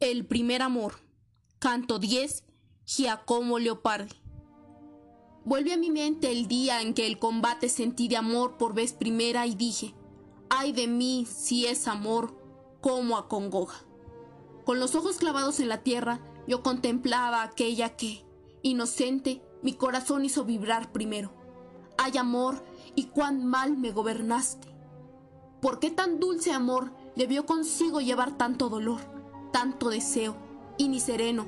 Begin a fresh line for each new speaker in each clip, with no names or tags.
El primer amor. Canto 10. Giacomo Leopardi. Vuelve a mi mente el día en que el combate sentí de amor por vez primera y dije, ay de mí si es amor, como acongoja. Con los ojos clavados en la tierra, yo contemplaba aquella que, inocente, mi corazón hizo vibrar primero. Ay amor, y cuán mal me gobernaste. ¿Por qué tan dulce amor debió consigo llevar tanto dolor, tanto deseo, y ni sereno,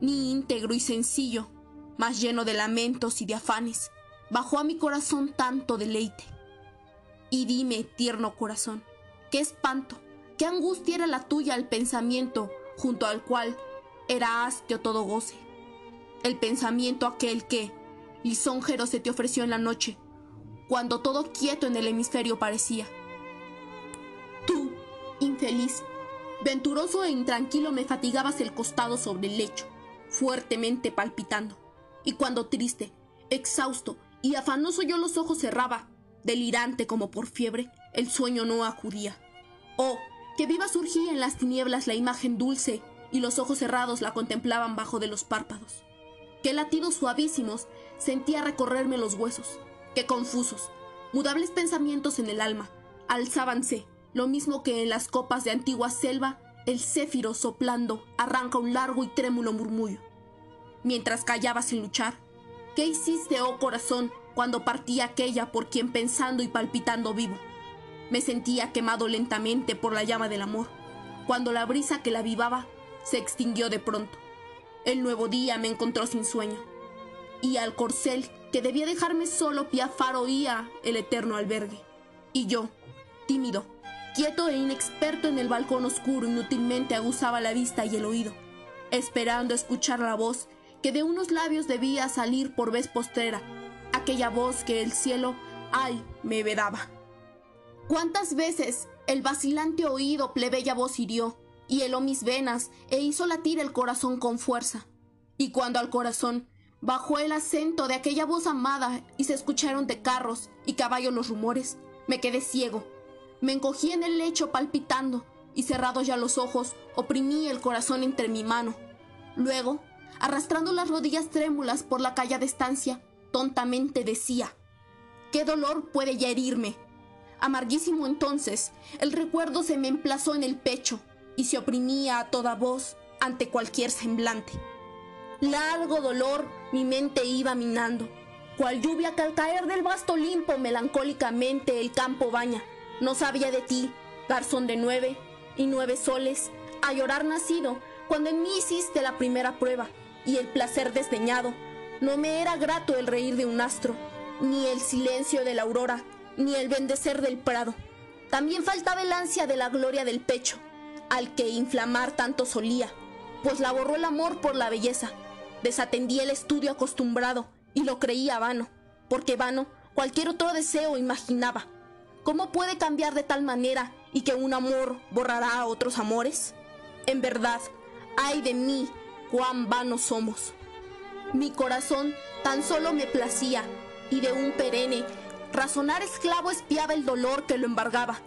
ni íntegro y sencillo, más lleno de lamentos y de afanes, bajó a mi corazón tanto deleite? Y dime, tierno corazón, qué espanto, qué angustia era la tuya al pensamiento junto al cual era hastio todo goce. El pensamiento aquel que, lisonjero, se te ofreció en la noche, cuando todo quieto en el hemisferio parecía Tú, infeliz, venturoso e intranquilo me fatigabas el costado sobre el lecho, fuertemente palpitando. Y cuando triste, exhausto y afanoso yo los ojos cerraba, delirante como por fiebre, el sueño no acudía. Oh, que viva surgía en las tinieblas la imagen dulce y los ojos cerrados la contemplaban bajo de los párpados. Qué latidos suavísimos sentía recorrerme los huesos, qué confusos, mudables pensamientos en el alma, alzábanse lo mismo que en las copas de antigua selva, el céfiro soplando arranca un largo y trémulo murmullo. Mientras callaba sin luchar, ¿qué hiciste, oh corazón, cuando partí aquella por quien pensando y palpitando vivo? Me sentía quemado lentamente por la llama del amor, cuando la brisa que la avivaba se extinguió de pronto. El nuevo día me encontró sin sueño, y al corcel que debía dejarme solo piafar oía el eterno albergue. Y yo, tímido, Quieto e inexperto en el balcón oscuro, inútilmente aguzaba la vista y el oído, esperando escuchar la voz que de unos labios debía salir por vez postrera, aquella voz que el cielo, ay, me vedaba. ¿Cuántas veces el vacilante oído plebeya voz hirió, y heló mis venas e hizo latir el corazón con fuerza? Y cuando al corazón bajó el acento de aquella voz amada y se escucharon de carros y caballos los rumores, me quedé ciego me encogí en el lecho palpitando y cerrados ya los ojos, oprimí el corazón entre mi mano. Luego, arrastrando las rodillas trémulas por la calle de estancia, tontamente decía, ¿qué dolor puede ya herirme? Amarguísimo entonces, el recuerdo se me emplazó en el pecho y se oprimía a toda voz ante cualquier semblante. Largo dolor mi mente iba minando, cual lluvia que al caer del vasto limpo melancólicamente el campo baña no sabía de ti, garzón de nueve y nueve soles, a llorar nacido, cuando en mí hiciste la primera prueba, y el placer desdeñado. No me era grato el reír de un astro, ni el silencio de la aurora, ni el bendecer del prado. También faltaba el ansia de la gloria del pecho, al que inflamar tanto solía, pues la borró el amor por la belleza. Desatendí el estudio acostumbrado y lo creía vano, porque vano cualquier otro deseo imaginaba. ¿Cómo puede cambiar de tal manera y que un amor borrará a otros amores? En verdad, ay de mí, cuán vanos somos. Mi corazón tan solo me placía y de un perenne razonar esclavo espiaba el dolor que lo embargaba.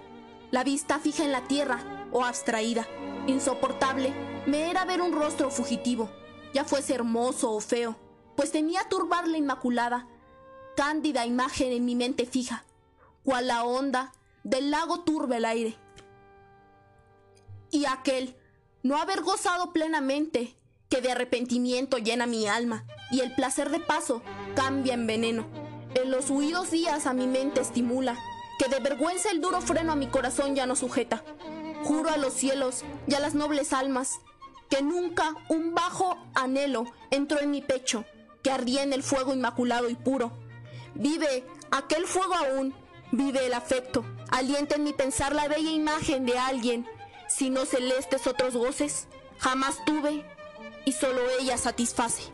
La vista fija en la tierra o abstraída, insoportable, me era ver un rostro fugitivo, ya fuese hermoso o feo, pues temía turbar la inmaculada, cándida imagen en mi mente fija cual la onda del lago turbe el aire. Y aquel, no haber gozado plenamente, que de arrepentimiento llena mi alma, y el placer de paso cambia en veneno. En los huidos días a mi mente estimula, que de vergüenza el duro freno a mi corazón ya no sujeta. Juro a los cielos y a las nobles almas, que nunca un bajo anhelo entró en mi pecho, que ardía en el fuego inmaculado y puro. Vive aquel fuego aún Vive el afecto, alienta en mi pensar la bella imagen de alguien, si no celestes otros goces, jamás tuve y solo ella satisface.